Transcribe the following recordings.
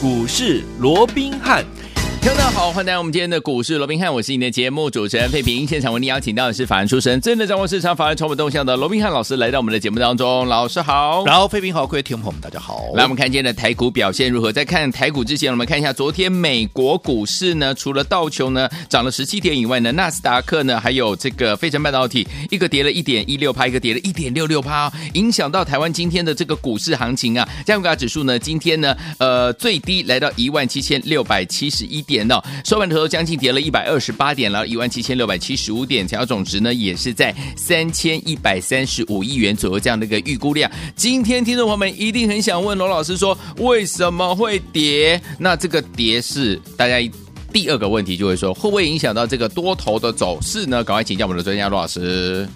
股市罗宾汉。大家好，欢迎来到我们今天的股市罗宾汉，我是你的节目主持人费平。现场为你邀请到的是法人出身、真的掌握市场法人传播动向的罗宾汉老师，来到我们的节目当中。老师好，然后费平好，各位听众朋友们，大家好。来，我们看今天的台股表现如何？在看台股之前，我们看一下昨天美国股市呢，除了道琼呢涨了十七点以外呢，纳斯达克呢，还有这个费城半导体，一个跌了一点一六趴，一个跌了一点六六趴，影响到台湾今天的这个股市行情啊。加权指数呢，今天呢，呃，最低来到一万七千六百七十一点哦，收盘。头将近跌了一百二十八点了，一万七千六百七十五点，成交总值呢也是在三千一百三十五亿元左右这样的一个预估量。今天听众朋友们一定很想问罗老师说，为什么会跌？那这个跌是大家第二个问题就会说，会不会影响到这个多头的走势呢？赶快请教我们的专家罗老师。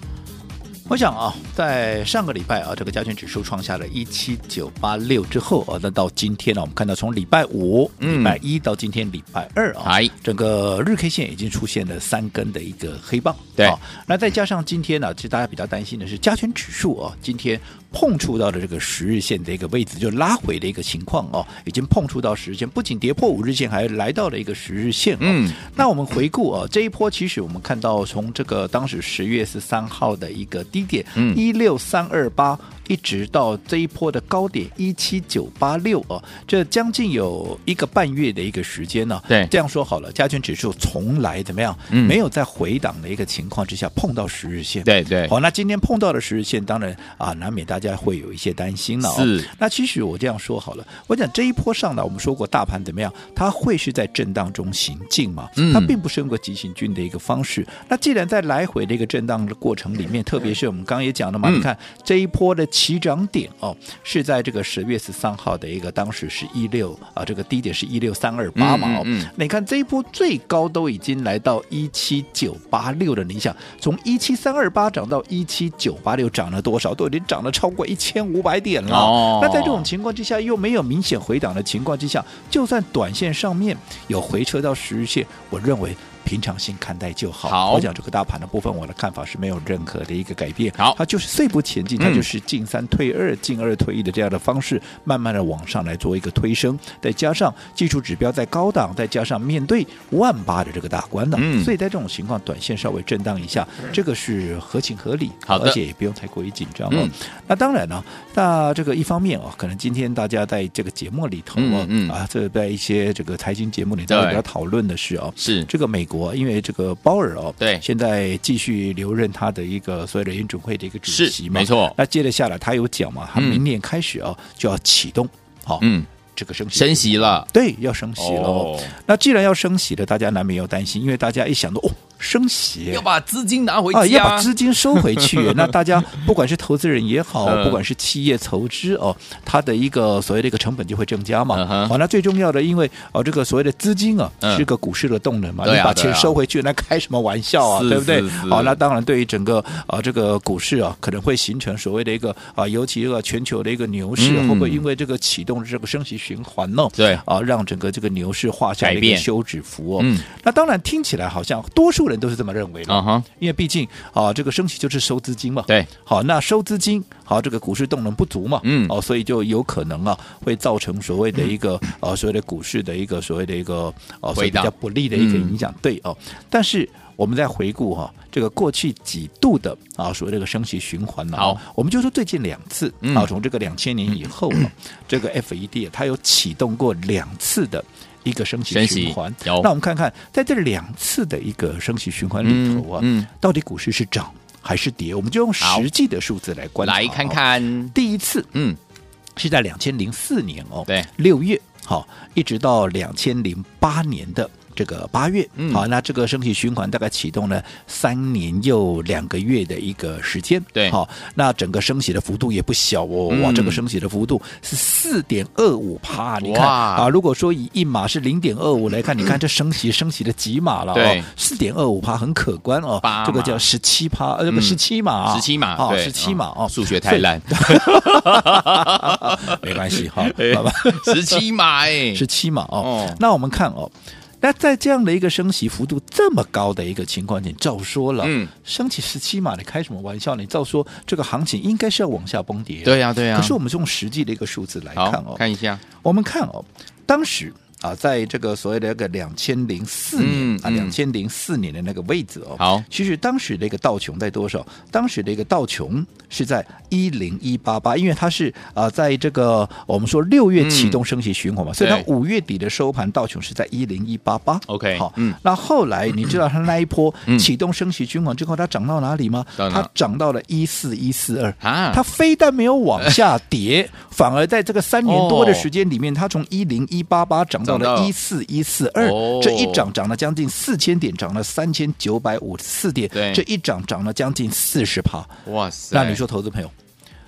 我想啊，在上个礼拜啊，这个加权指数创下了一七九八六之后啊，那到今天呢，我们看到从礼拜五、礼拜一到今天礼拜二啊，嗯、整个日 K 线已经出现了三根的一个黑棒。对，那再加上今天呢，其实大家比较担心的是加权指数啊，今天碰触到的这个十日线的一个位置，就拉回的一个情况哦，已经碰触到十日线，不仅跌破五日线，还来到了一个十日线。嗯，那我们回顾啊，这一波其实我们看到从这个当时十月十三号的一个低点，嗯，一六三二八。一直到这一波的高点一七九八六哦，这将近有一个半月的一个时间呢。对，这样说好了，加权指数从来怎么样？嗯，没有在回档的一个情况之下碰到十日线。对对。好，那今天碰到了十日线，当然啊，难免大家会有一些担心了。是。那其实我这样说好了，我讲这一波上来，我们说过大盘怎么样？它会是在震荡中行进嘛？嗯。它并不是用个急行军的一个方式。那既然在来回的一个震荡的过程里面，特别是我们刚刚也讲了嘛，你看这一波的。起涨点哦，是在这个十月十三号的一个当时是一六啊，这个低点是一六三二八嘛哦，嗯，你看这一波最高都已经来到一七九八六了，你想从一七三二八涨到一七九八六，涨了多少？都已经涨了超过一千五百点了。哦，那在这种情况之下，又没有明显回档的情况之下，就算短线上面有回撤到十日线，我认为。平常心看待就好。好，我讲这个大盘的部分，我的看法是没有任何的一个改变。好，它就是碎步前进，它就是进三退二、进二退一的这样的方式，慢慢的往上来做一个推升。再加上技术指标在高档，再加上面对万八的这个大关呢，嗯，所以在这种情况，短线稍微震荡一下，这个是合情合理。好的，而且也不用太过于紧张哦。那当然呢，那这个一方面哦，可能今天大家在这个节目里头啊，嗯啊，这在一些这个财经节目里，大家比较讨论的是哦，是这个美。国因为这个鲍尔哦，对，现在继续留任他的一个所谓的联准会的一个主席嘛，没错。那接着下来他有讲嘛，他明年开始哦就要启动，好，嗯，这个升息升息了，对，要升息了。哦，那既然要升息了，大家难免要担心，因为大家一想到哦。升息要把资金拿回去，啊，要把资金收回去。那大家不管是投资人也好，不管是企业投资哦，它的一个所谓的一个成本就会增加嘛。好，那最重要的，因为哦，这个所谓的资金啊，是个股市的动能嘛。你把钱收回去，那开什么玩笑啊？对不对？好，那当然对于整个啊这个股市啊，可能会形成所谓的一个啊，尤其一个全球的一个牛市，会不会因为这个启动这个升息循环呢？对啊，让整个这个牛市画下一个休止符哦。嗯，那当然听起来好像多数人。都是这么认为的，uh. 因为毕竟啊，这个升息就是收资金嘛。对，好，那收资金，好，这个股市动能不足嘛，嗯，哦，所以就有可能啊，会造成所谓的一个、嗯、啊，所谓的股市的一个所谓的一个啊，所以比较不利的一个影响。嗯、对哦，但是我们再回顾哈、啊，这个过去几度的啊，所谓这个升息循环呢，好，我们就说最近两次啊，从这个两千年以后、这个 FED 它有启动过两次的。一个升息循环，那我们看看在这两次的一个升息循环里头啊，嗯嗯、到底股市是涨还是跌？我们就用实际的数字来观察。来看看，第一次，嗯，是在两千零四年哦，对，六月，好，一直到两千零八年的。这个八月，嗯、好，那这个升息循环大概启动了三年又两个月的一个时间，对，好，那整个升息的幅度也不小哦，嗯、哇，这个升息的幅度是四点二五趴，你看。啊，如果说以一码是零点二五来看，你看这升息升息的几码了，对，四点二五趴很可观哦，这个叫十七趴，呃，不十七码，十七码，哦，十七码哦，数学太烂，没关系哈，好吧，十七码哎，十七码哦，哦。那我们看哦。那在这样的一个升息幅度这么高的一个情况，你照说了，嗯，升起十七码，你开什么玩笑？你照说这个行情应该是要往下崩跌。对呀、啊，对呀、啊。可是我们用实际的一个数字来看哦，看一下，我们看哦，当时。啊，在这个所谓的那个两千零四年、嗯、啊，两千零四年的那个位置哦，好，其实当时的一个道琼在多少？当时的一个道琼是在一零一八八，因为它是啊，在这个我们说六月启动升息循环嘛，嗯、所以它五月底的收盘道琼是在一零一八八。OK，好，嗯，那后来你知道它那一波启动升息循环之后，它涨到哪里吗？嗯、它涨到了一四一四二啊，它非但没有往下跌，反而在这个三年多的时间里面，它从一零一八八涨到。涨了一四一四二，这一涨涨了将近四千点，涨了三千九百五十四点，这一涨涨了将近四十趴，哇塞！那你说，投资朋友？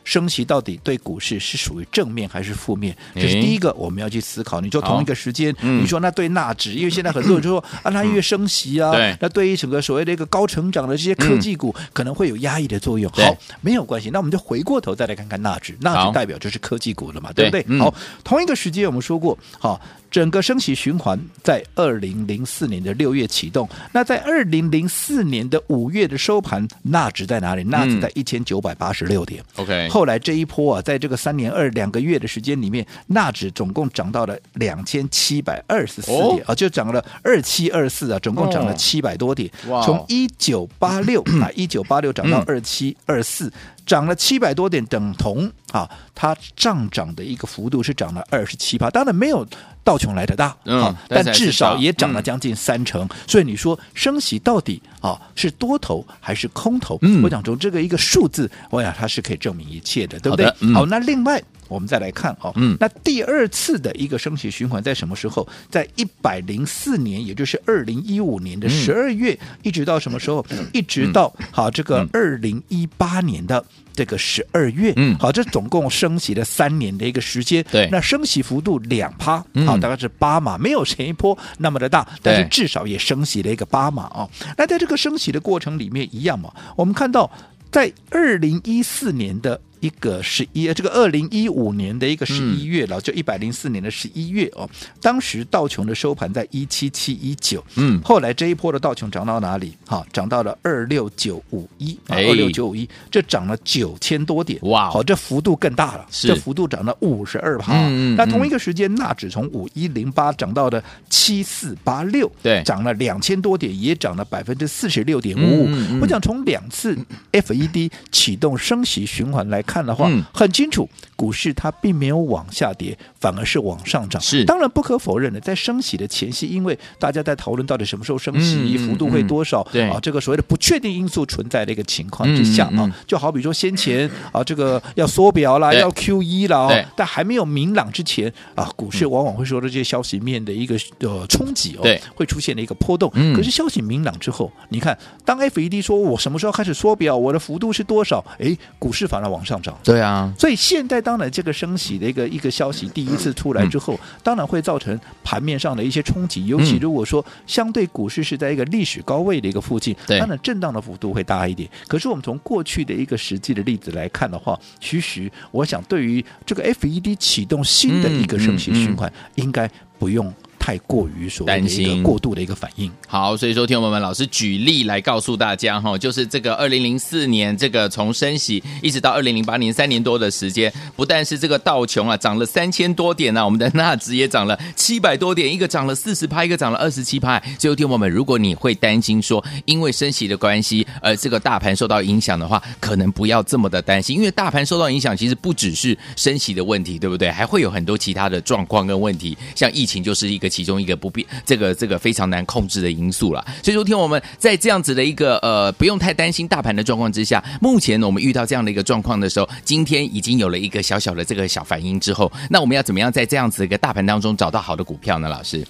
升息到底对股市是属于正面还是负面？这是第一个我们要去思考。你说同一个时间，你说那对纳指，因为现在很多人就说啊，它越升息啊，那对于整个所谓的一个高成长的这些科技股，可能会有压抑的作用。好，没有关系，那我们就回过头再来看看纳指，纳指代表就是科技股了嘛，对不对？好，同一个时间我们说过，好，整个升息循环在二零零四年的六月启动，那在二零零四年的五月的收盘，纳指在哪里？纳指在一千九百八十六点。OK。后来这一波啊，在这个三年二两个月的时间里面，纳指总共涨到了两千七百二十四点啊，就涨了二七二四啊，总共涨了七百多点。从一九八六 啊，一九八六涨到二七二四，涨了七百多点，等同啊，它上涨的一个幅度是涨了二十七趴。当然没有道琼来的大啊，但至少也涨了将近三成。所以你说升息到底啊是多头还是空头？我讲从这个一个数字，我想它是可以证明一切的。对不对？好，那另外我们再来看哦，嗯，那第二次的一个升息循环在什么时候？在一百零四年，也就是二零一五年的十二月，嗯、一直到什么时候？一直到好这个二零一八年的这个十二月，嗯，好，这总共升息了三年的一个时间。对，那升息幅度两趴，好，大概是八码，没有前一波那么的大，但是至少也升息了一个八码哦。那在这个升息的过程里面一样嘛，我们看到在二零一四年的。一个十一，这个二零一五年的一个十一月了，嗯、就一百零四年的十一月哦。当时道琼的收盘在一七七一九，嗯，后来这一波的道琼涨到哪里？哈，涨到了二六九五一，二六九五一，这涨了九千多点，哇，好，这幅度更大了，是这幅度涨了五十二趴。嗯，那同一个时间，纳指从五一零八涨到了七四八六，对，涨了两千多点，也涨了百分之四十六点五五。我想从两次 FED 启动升息循环来看。看的话，很清楚，股市它并没有往下跌，反而是往上涨。是，当然不可否认的，在升息的前夕，因为大家在讨论到底什么时候升息，幅度会多少，对啊，这个所谓的不确定因素存在的一个情况之下啊，就好比说先前啊，这个要缩表啦，要 QE 啦，但还没有明朗之前啊，股市往往会受到这些消息面的一个呃冲击哦，会出现的一个波动。可是消息明朗之后，你看，当 FED 说我什么时候开始缩表，我的幅度是多少？哎，股市反而往上。对啊，所以现在当然这个升息的一个一个消息第一次出来之后，当然会造成盘面上的一些冲击。尤其如果说相对股市是在一个历史高位的一个附近，当然震荡的幅度会大一点。可是我们从过去的一个实际的例子来看的话，其实我想对于这个 FED 启动新的一个升息循环，应该不用。太过于所担心过度的一个反应。好，所以说听我们老师举例来告诉大家哈，就是这个二零零四年这个从升息一直到二零零八年三年多的时间，不但是这个道琼啊涨了三千多点呢、啊，我们的纳指也涨了七百多点，一个涨了四十趴，一个涨了二十七趴。最后听我们，如果你会担心说因为升息的关系而这个大盘受到影响的话，可能不要这么的担心，因为大盘受到影响其实不只是升息的问题，对不对？还会有很多其他的状况跟问题，像疫情就是一个。其中一个不必这个这个非常难控制的因素了，所以说听我们在这样子的一个呃不用太担心大盘的状况之下，目前呢我们遇到这样的一个状况的时候，今天已经有了一个小小的这个小反应之后，那我们要怎么样在这样子的一个大盘当中找到好的股票呢？老师，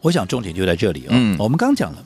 我想重点就在这里啊、哦。嗯，我们刚讲了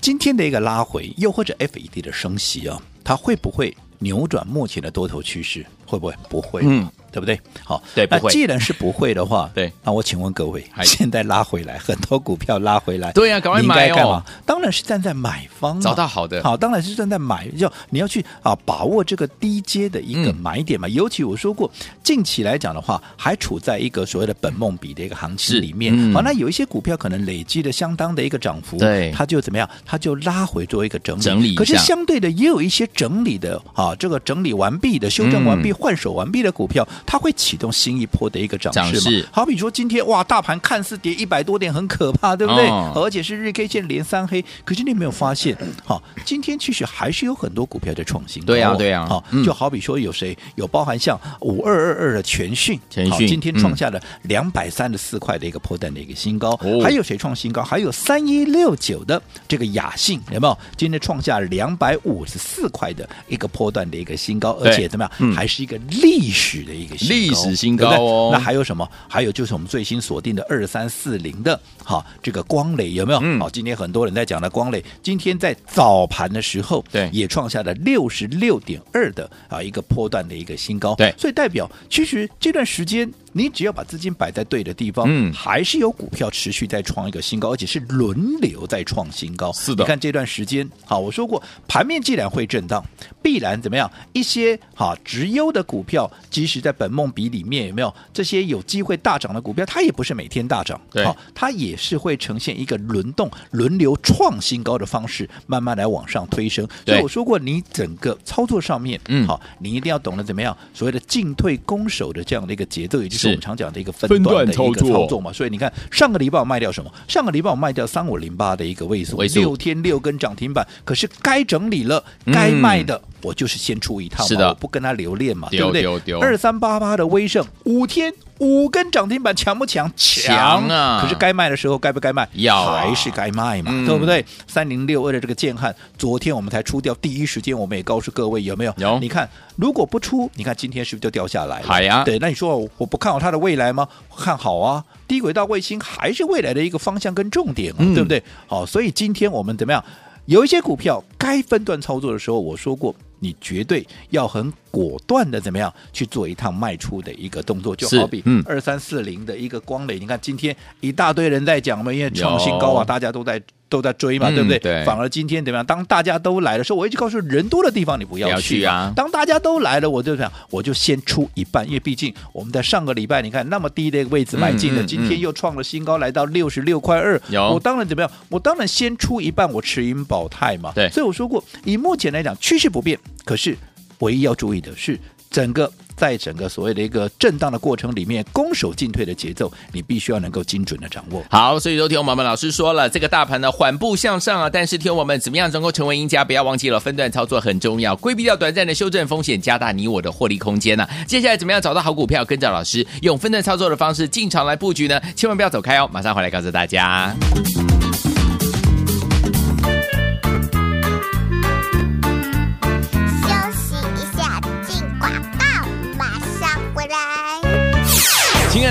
今天的一个拉回，又或者 FED 的升息啊，它会不会扭转目前的多头趋势？会不会？不会。嗯。对不对？好，对，那既然是不会的话，对，那我请问各位，现在拉回来很多股票拉回来，对呀、啊，赶快买哦。当然是站在买方，找到好的，好，当然是站在买，要你要去啊，把握这个低阶的一个买点嘛。嗯、尤其我说过，近期来讲的话，还处在一个所谓的本梦比的一个行情里面。好、嗯，那有一些股票可能累积的相当的一个涨幅，对，它就怎么样？它就拉回做一个整理。整理。可是相对的，也有一些整理的啊，这个整理完毕的、修正完毕、嗯、换手完毕的股票，它会启动新一波的一个涨势嘛。势好比说今天哇，大盘看似跌一百多点，很可怕，对不对？哦、而且是日 K 线连三黑，可是你有没有发现，好，今天其实还是有很多股票在创新高。对呀、啊，对呀。好，就好比说有谁有包含像五二二二的全讯，全讯今天创下了两百三十四块的一个波段的一个新高。哦、还有谁创新高？还有三一六九的这个雅信，有没有？今天创下两百五十四块的一个波段的一个新高，而且怎么样？嗯、还是一个历史的一个历史新高哦。那还有什么？还有就是我们最新锁定的二三四零的，好，这个光磊有没有？好、嗯，今天很多人在讲的光磊，今天在早盘的时候，对，也创下了六十六点二的啊一个波段的一个新高，对，所以代表其实这段时间。你只要把资金摆在对的地方，嗯，还是有股票持续在创一个新高，而且是轮流在创新高。是的，你看这段时间，好，我说过，盘面既然会震荡，必然怎么样？一些哈直优的股票，即使在本梦比里面有没有这些有机会大涨的股票，它也不是每天大涨，对，好，它也是会呈现一个轮动、轮流创新高的方式，慢慢来往上推升。所以我说过，你整个操作上面，嗯，好，你一定要懂得怎么样，所谓的进退攻守的这样的一个节奏，也就是。是我们常讲的一个分段的一个操作嘛，所以你看上个礼拜我卖掉什么？上个礼拜我卖掉三五零八的一个位数，六天六根涨停板。可是该整理了，该卖的我就是先出一趟嘛，是的，我不跟他留恋嘛，对不对？二三八八的威盛五天五根涨停板强不强？强啊！可是该卖的时候该不该卖？要还是该卖嘛，对不对？三零六二的这个建汉，昨天我们才出掉，第一时间我们也告诉各位有没有？有。你看如果不出，你看今天是不是就掉下来了？对，那你说我不看好它的未来吗？看好啊！低轨道卫星还是未来的一个方向跟重点，嗯、对不对？好，所以今天我们怎么样？有一些股票该分段操作的时候，我说过，你绝对要很果断的怎么样去做一趟卖出的一个动作，就好比二三四零的一个光磊，你看今天一大堆人在讲嘛，因为创新高啊，大家都在。都在追嘛，对不对？对。反而今天怎么样？当大家都来的时候，我一直告诉人多的地方你不要去，啊。当大家都来了，我就想，我就先出一半，因为毕竟我们在上个礼拜你看那么低的一个位置买进的，嗯嗯嗯、今天又创了新高，来到六十六块二。有。我当然怎么样？我当然先出一半，我持盈保泰嘛。对。所以我说过，以目前来讲，趋势不变。可是唯一要注意的是，整个。在整个所谓的一个震荡的过程里面，攻守进退的节奏，你必须要能够精准的掌握。好，所以昨天我们老师说了，这个大盘呢缓步向上啊，但是听我们怎么样能够成为赢家？不要忘记了分段操作很重要，规避掉短暂的修正风险，加大你我的获利空间呢、接下来怎么样找到好股票，跟着老师用分段操作的方式进场来布局呢？千万不要走开哦，马上回来告诉大家。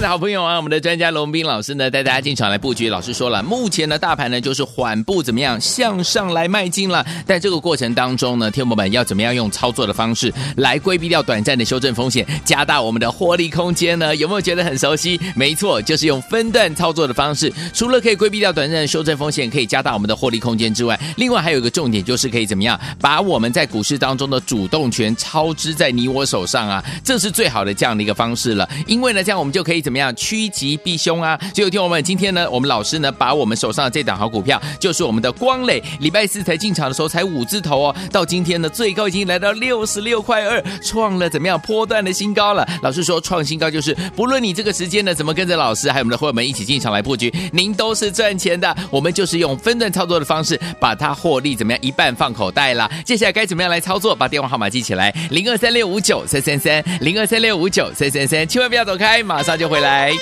的好朋友啊，我们的专家龙斌老师呢，带大家进场来布局。老师说了，目前的大盘呢就是缓步怎么样向上来迈进了。在这个过程当中呢，天友们要怎么样用操作的方式来规避掉短暂的修正风险，加大我们的获利空间呢？有没有觉得很熟悉？没错，就是用分段操作的方式。除了可以规避掉短暂的修正风险，可以加大我们的获利空间之外，另外还有一个重点就是可以怎么样把我们在股市当中的主动权操之在你我手上啊？这是最好的这样的一个方式了。因为呢，这样我们就。可以怎么样趋吉避凶啊？所以有听我们今天呢，我们老师呢，把我们手上的这档好股票，就是我们的光磊，礼拜四才进场的时候才五字头哦，到今天呢，最高已经来到六十六块二，创了怎么样波段的新高了？老师说创新高就是不论你这个时间呢，怎么跟着老师还有我们的伙伴们一起进场来布局，您都是赚钱的。我们就是用分段操作的方式，把它获利怎么样一半放口袋了。接下来该怎么样来操作？把电话号码记起来：零二三六五九三三三，零二三六五九三三三，千万不要走开，马上就。回来。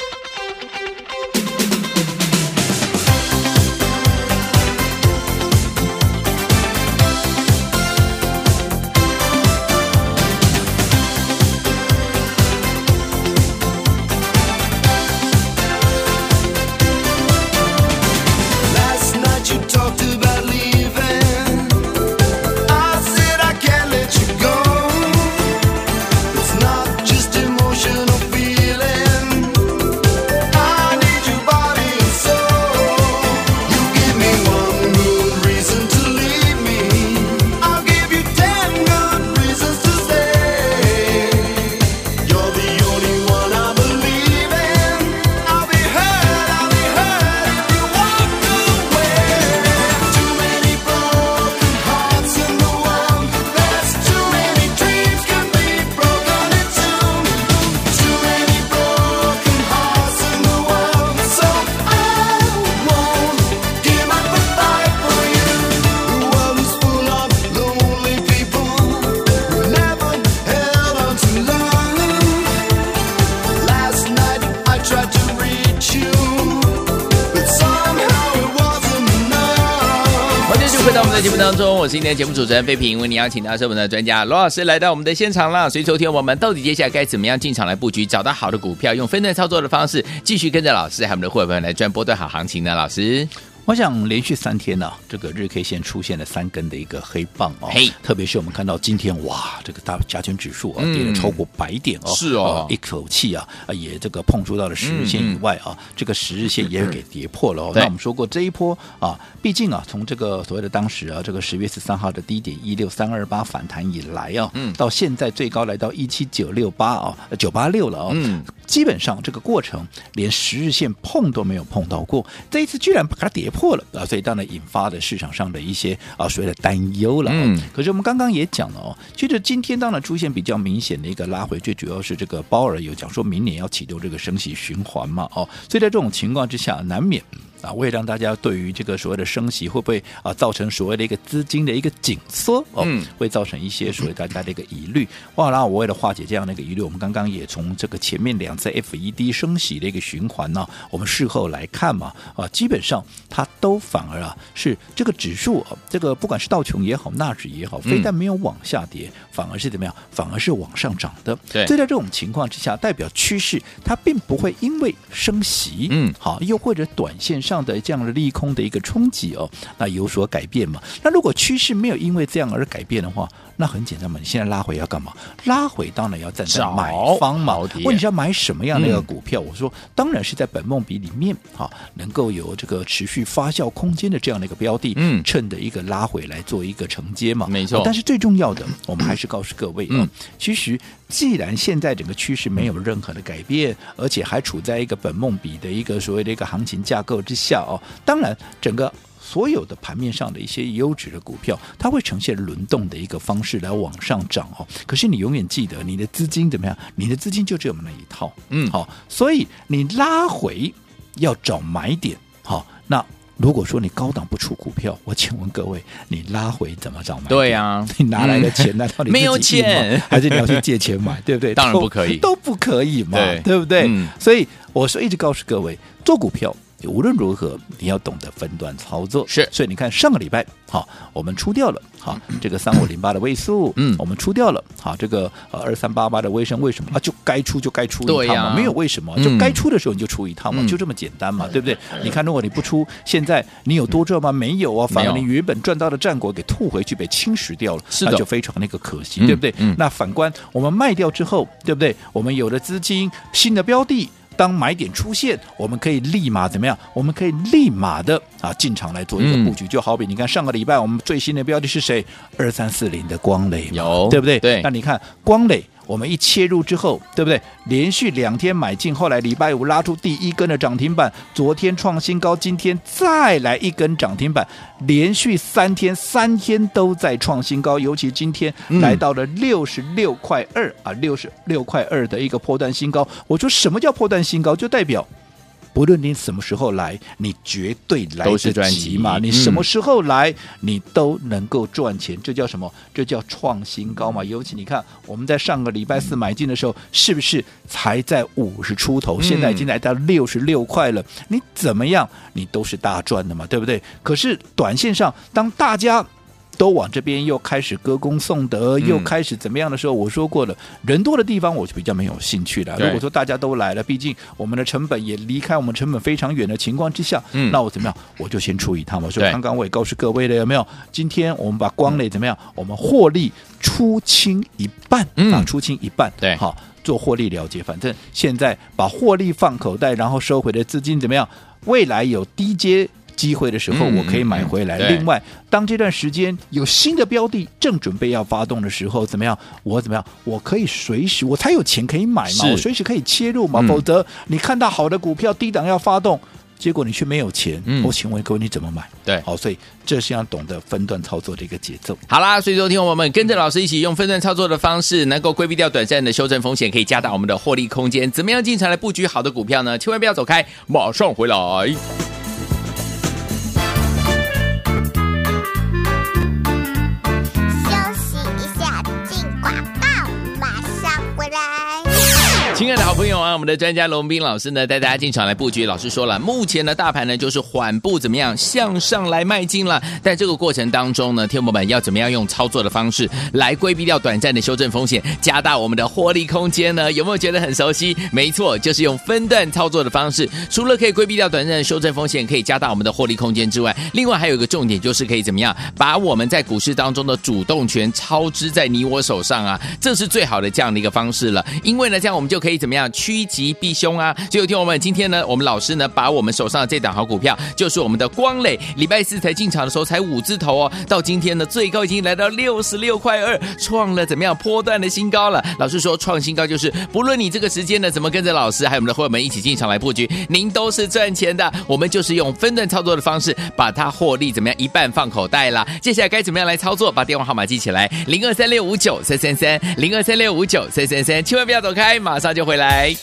在我们的节目当中，我是今天的节目主持人费平，为你邀请到是我们的专家罗老师来到我们的现场了。所以昨天我们到底接下来该怎么样进场来布局，找到好的股票，用分段操作的方式，继续跟着老师还有我们的会员来赚波段好行情呢？老师。我想连续三天呢、啊，这个日 K 线出现了三根的一个黑棒哦，嘿。特别是我们看到今天哇，这个大加权指数啊、嗯、跌了超过百点哦，是哦，呃、一口气啊也这个碰触到了十日线以外啊，嗯、这个十日线也给跌破了那我们说过这一波啊，毕竟啊从这个所谓的当时啊这个十月十三号的低点一六三二八反弹以来啊，嗯，到现在最高来到一七九六八啊九八六了啊，嗯，基本上这个过程连十日线碰都没有碰到过，这一次居然把它跌破了啊，所以当然。引发的市场上的一些啊所谓的担忧了。嗯，可是我们刚刚也讲了哦，其实今天当然出现比较明显的一个拉回，最主要是这个鲍尔有讲说明年要启动这个升息循环嘛，哦，所以在这种情况之下，难免。啊，为了让大家对于这个所谓的升息会不会啊造成所谓的一个资金的一个紧缩哦，嗯、会造成一些所谓大家的一个疑虑。哇，那我为了化解这样的一个疑虑，我们刚刚也从这个前面两次 FED 升息的一个循环呢，我们事后来看嘛，啊，基本上它都反而啊是这个指数，这个不管是道琼也好，纳指也好，非但没有往下跌，嗯、反而是怎么样？反而是往上涨的。对，所以在这种情况之下，代表趋势它并不会因为升息，嗯，好，又或者短线。上的这样的利空的一个冲击哦，那有所改变嘛？那如果趋势没有因为这样而改变的话，那很简单嘛。你现在拉回要干嘛？拉回当然要站在买方嘛。问你要买什么样的一个股票？嗯、我说当然是在本梦比里面哈，能够有这个持续发酵空间的这样的一个标的，嗯，趁的一个拉回来做一个承接嘛。没错。但是最重要的，我们还是告诉各位啊，嗯、其实既然现在整个趋势没有任何的改变，而且还处在一个本梦比的一个所谓的一个行情架构之下哦。当然，整个所有的盘面上的一些优质的股票，它会呈现轮动的一个方式来往上涨哦。可是你永远记得，你的资金怎么样？你的资金就只有那一套，嗯，好，所以你拉回要找买点，好。那如果说你高档不出股票，我请问各位，你拉回怎么找买？对呀、啊，你拿来的钱难道你、嗯、没有钱，还是你要去借钱买？对不对？当然不可以，都，都不可以嘛，对，对不对？嗯、所以我说一直告诉各位，做股票。无论如何，你要懂得分段操作。是，所以你看上个礼拜，好，我们出掉了，好，这个三五零八的位数，嗯，我们出掉了，好，这个呃二三八八的微升，为什么啊？就该出就该出一趟嘛，没有为什么，就该出的时候你就出一趟嘛，就这么简单嘛，对不对？你看，如果你不出，现在你有多赚吗？没有啊，反而你原本赚到的战果给吐回去，被侵蚀掉了，那就非常那个可惜，对不对？那反观我们卖掉之后，对不对？我们有了资金，新的标的。当买点出现，我们可以立马怎么样？我们可以立马的啊进场来做一个布局，嗯、就好比你看上个礼拜我们最新的标的是谁？二三四零的光磊，有对不对？对。那你看光磊。我们一切入之后，对不对？连续两天买进，后来礼拜五拉出第一根的涨停板，昨天创新高，今天再来一根涨停板，连续三天三天都在创新高，尤其今天来到了六十六块二啊，六十六块二的一个破断新高。我说什么叫破断新高？就代表。不论你什么时候来，你绝对来得及嘛。你什么时候来，你都能够赚钱。这叫什么？这叫创新高嘛。尤其你看，我们在上个礼拜四买进的时候，是不是才在五十出头？现在已经来到六十六块了。你怎么样，你都是大赚的嘛，对不对？可是短线上，当大家都往这边又开始歌功颂德，又开始怎么样的时候，我说过了，人多的地方我就比较没有兴趣了。如果说大家都来了，毕竟我们的成本也离开我们成本非常远的情况之下，那我怎么样？我就先出一趟嘛。所以刚刚我也告诉各位了，有没有？今天我们把光磊怎么样？我们获利出清一半啊，出清一半。对，好做获利了结。反正现在把获利放口袋，然后收回的资金怎么样？未来有低阶。机会的时候，我可以买回来。嗯、另外，当这段时间有新的标的正准备要发动的时候，怎么样？我怎么样？我可以随时，我才有钱可以买嘛，我随时可以切入嘛。嗯、否则，你看到好的股票低档要发动，结果你却没有钱，嗯、我请问各位你怎么买？对，好，所以这是要懂得分段操作的一个节奏。好啦，所以说听我们跟着老师一起用分段操作的方式，能够规避掉短暂的修正风险，可以加大我们的获利空间。怎么样进场来布局好的股票呢？千万不要走开，马上回来。亲爱的好朋友啊，我们的专家龙斌老师呢，带大家进场来布局。老师说了，目前的大盘呢就是缓步怎么样向上来迈进了。在这个过程当中呢，天魔们要怎么样用操作的方式来规避掉短暂的修正风险，加大我们的获利空间呢？有没有觉得很熟悉？没错，就是用分段操作的方式。除了可以规避掉短暂的修正风险，可以加大我们的获利空间之外，另外还有一个重点就是可以怎么样把我们在股市当中的主动权操之在你我手上啊，这是最好的这样的一个方式了。因为呢，这样我们就可以。可以怎么样趋吉避凶啊？所以有听我们今天呢，我们老师呢，把我们手上的这档好股票，就是我们的光磊，礼拜四才进场的时候才五字头哦，到今天呢，最高已经来到六十六块二，创了怎么样波段的新高了？老师说创新高就是不论你这个时间呢，怎么跟着老师还有我们的伙伴们一起进场来布局，您都是赚钱的。我们就是用分段操作的方式，把它获利怎么样一半放口袋了。接下来该怎么样来操作？把电话号码记起来，零二三六五九三三三，零二三六五九三三三，千万不要走开，马上。就回来。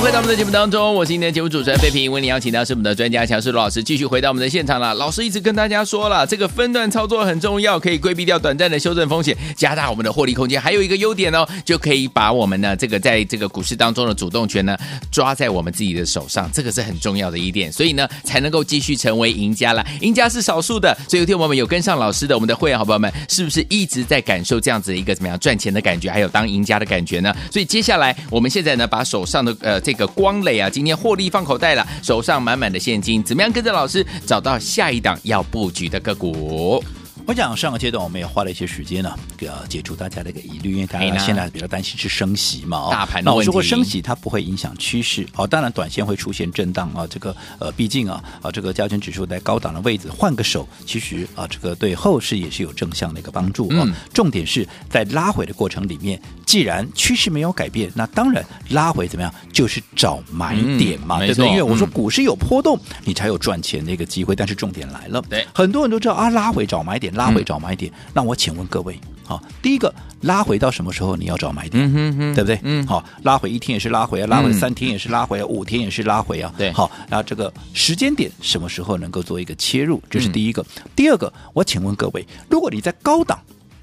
回到我们的节目当中，我是今天节目主持人费平，为你邀请到是我们的专家强势罗老师，继续回到我们的现场了。老师一直跟大家说了，这个分段操作很重要，可以规避掉短暂的修正风险，加大我们的获利空间。还有一个优点哦，就可以把我们呢这个在这个股市当中的主动权呢抓在我们自己的手上，这个是很重要的一点，所以呢才能够继续成为赢家了。赢家是少数的，所以有天我们有跟上老师的我们的会员好朋友们，是不是一直在感受这样子一个怎么样赚钱的感觉，还有当赢家的感觉呢？所以接下来我们现在呢把手上的呃这个。光磊啊，今天获利放口袋了，手上满满的现金，怎么样跟着老师找到下一档要布局的个股？我讲上个阶段我们也花了一些时间呢，呃，解除大家的一个疑虑，因为大家现在比较担心是升息嘛，哦，大盘那我说过升息它不会影响趋势，好，当然短线会出现震荡啊，这个呃，毕竟啊啊，这个加权指数在高档的位置换个手，其实啊，这个对后市也是有正向的一个帮助啊。重点是在拉回的过程里面，既然趋势没有改变，那当然拉回怎么样，就是找买点嘛，对不对？因为我说股市有波动，你才有赚钱的一个机会。但是重点来了，对，很多人都知道啊，拉回找买点。拉回找买点，那我请问各位，好，第一个拉回到什么时候你要找买点？嗯哼哼，对不对？嗯，好，拉回一天也是拉回啊，拉回三天也是拉回啊，五天也是拉回啊。对，好，那这个时间点什么时候能够做一个切入？这是第一个。第二个，我请问各位，如果你在高档。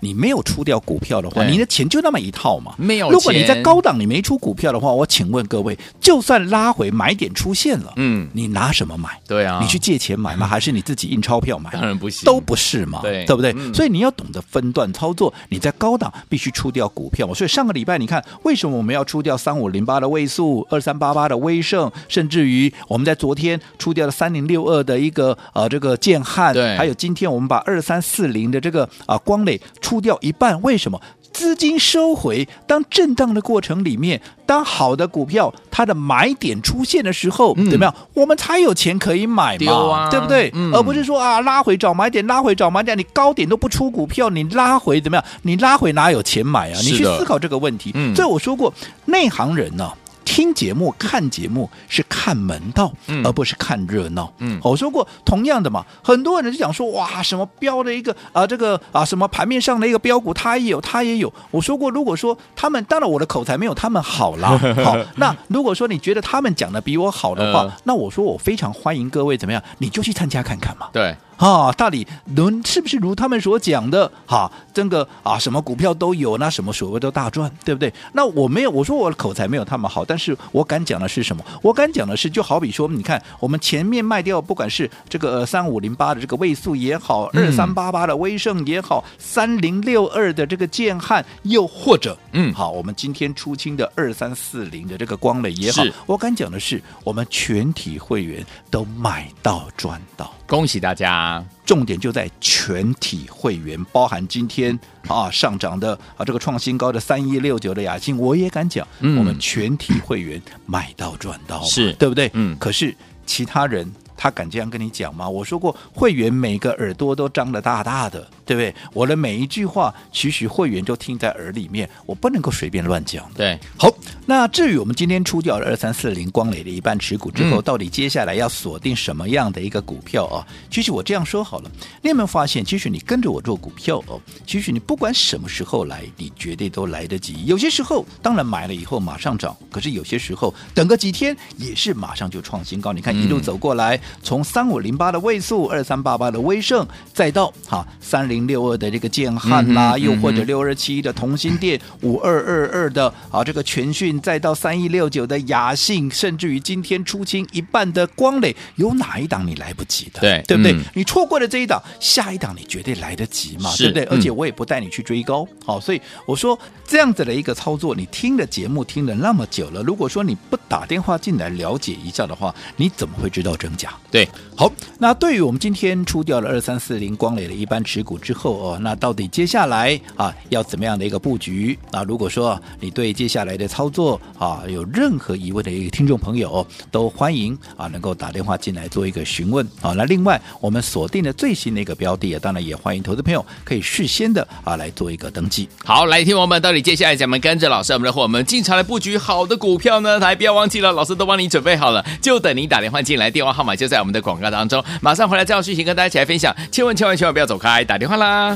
你没有出掉股票的话，你的钱就那么一套嘛？没有。如果你在高档你没出股票的话，我请问各位，就算拉回买点出现了，嗯，你拿什么买？对啊，你去借钱买吗？还是你自己印钞票买？当然不行，都不是嘛，对，对不对？所以你要懂得分段操作。你在高档必须出掉股票嘛。所以上个礼拜你看，为什么我们要出掉三五零八的位数，二三八八的威盛，甚至于我们在昨天出掉了三零六二的一个呃这个建汉，对，还有今天我们把二三四零的这个啊光磊出。出掉一半，为什么？资金收回，当震荡的过程里面，当好的股票它的买点出现的时候，嗯、怎么样？我们才有钱可以买嘛，啊、对不对？嗯、而不是说啊，拉回找买点，拉回找买点，你高点都不出股票，你拉回怎么样？你拉回哪有钱买啊？你去思考这个问题。嗯、所以我说过，内行人呢、啊。听节目、看节目是看门道，嗯、而不是看热闹。嗯，我说过，同样的嘛，很多人就讲说，哇，什么标的一个啊，这个啊，什么盘面上的一个标股，他也有，他也有。我说过，如果说他们，当然我的口才没有他们好啦。好，那如果说你觉得他们讲的比我好的话，呃、那我说我非常欢迎各位怎么样，你就去参加看看嘛。对。啊，到底能是不是如他们所讲的哈？这个啊，什么股票都有，那什么所谓的大赚，对不对？那我没有，我说我的口才没有他们好，但是我敢讲的是什么？我敢讲的是，就好比说，你看我们前面卖掉，不管是这个三五零八的这个位数也好，二三八八的威盛也好，三零六二的这个建汉，又或者嗯，好，我们今天出清的二三四零的这个光磊也好，我敢讲的是，我们全体会员都买到赚到。恭喜大家！重点就在全体会员，包含今天啊上涨的啊这个创新高的三一六九的雅信，我也敢讲，嗯、我们全体会员买到赚到，是对不对？嗯。可是其他人他敢这样跟你讲吗？我说过，会员每个耳朵都张得大大的。对不对？我的每一句话，其实会员都听在耳里面，我不能够随便乱讲。对，好，那至于我们今天出掉了二三四零光磊的一半持股之后，嗯、到底接下来要锁定什么样的一个股票啊？其实我这样说好了，你有没有发现，其实你跟着我做股票哦，其实你不管什么时候来，你绝对都来得及。有些时候，当然买了以后马上涨，可是有些时候等个几天也是马上就创新高。你看一路走过来，嗯、从三五零八的位数，二三八八的威盛，再到哈三零。零六二的这个建汉啦，嗯、又或者六二七一的同心电，五二二二的啊这个全讯，再到三一六九的雅信，甚至于今天出清一半的光磊，有哪一档你来不及的？对，对不对？嗯、你错过了这一档，下一档你绝对来得及嘛？对不对？嗯、而且我也不带你去追高，好，所以我说这样子的一个操作，你听的节目听了那么久了，如果说你不打电话进来了解一下的话，你怎么会知道真假？对，好，那对于我们今天出掉了二三四零光磊的一般持股。之后哦，那到底接下来啊要怎么样的一个布局？那如果说你对接下来的操作啊有任何疑问的一个听众朋友，都欢迎啊能够打电话进来做一个询问啊。那另外我们锁定的最新的一个标的，当然也欢迎投资朋友可以事先的啊来做一个登记。好，来听我们到底接下来怎么跟着老师我们的伙伴们进场来布局好的股票呢？来不要忘记了，老师都帮你准备好了，就等你打电话进来，电话号码就在我们的广告当中。马上回来这样讯息跟大家一起来分享，千万千万千万不要走开，打电话。啦！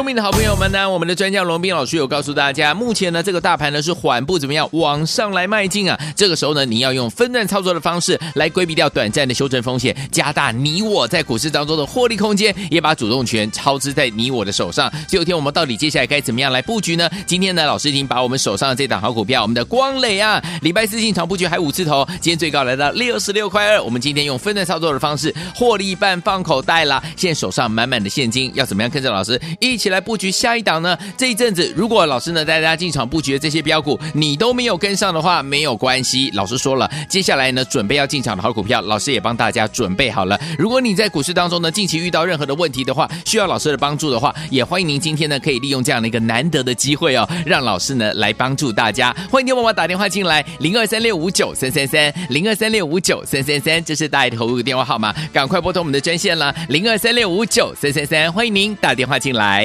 聪明的好朋友们呢，我们的专家罗宾老师有告诉大家，目前呢这个大盘呢是缓步怎么样往上来迈进啊？这个时候呢，你要用分段操作的方式来规避掉短暂的修正风险，加大你我在股市当中的获利空间，也把主动权操之在你我的手上。最后天我们到底接下来该怎么样来布局呢？今天呢，老师已经把我们手上的这档好股票，我们的光磊啊，礼拜四进场布局还五字头，今天最高来到六十六块二。我们今天用分段操作的方式获利一半放口袋啦，现在手上满满的现金，要怎么样跟着老师一起来布局下一档呢？这一阵子，如果老师呢带大家进场布局的这些标股，你都没有跟上的话，没有关系。老师说了，接下来呢，准备要进场的好股票，老师也帮大家准备好了。如果你在股市当中呢，近期遇到任何的问题的话，需要老师的帮助的话，也欢迎您今天呢可以利用这样的一个难得的机会哦，让老师呢来帮助大家。欢迎你帮忙打电话进来，零二三六五九三三三，零二三六五九三三三，这是大爱投入的电话号码，赶快拨通我们的专线了，零二三六五九三三三，欢迎您打电话进来。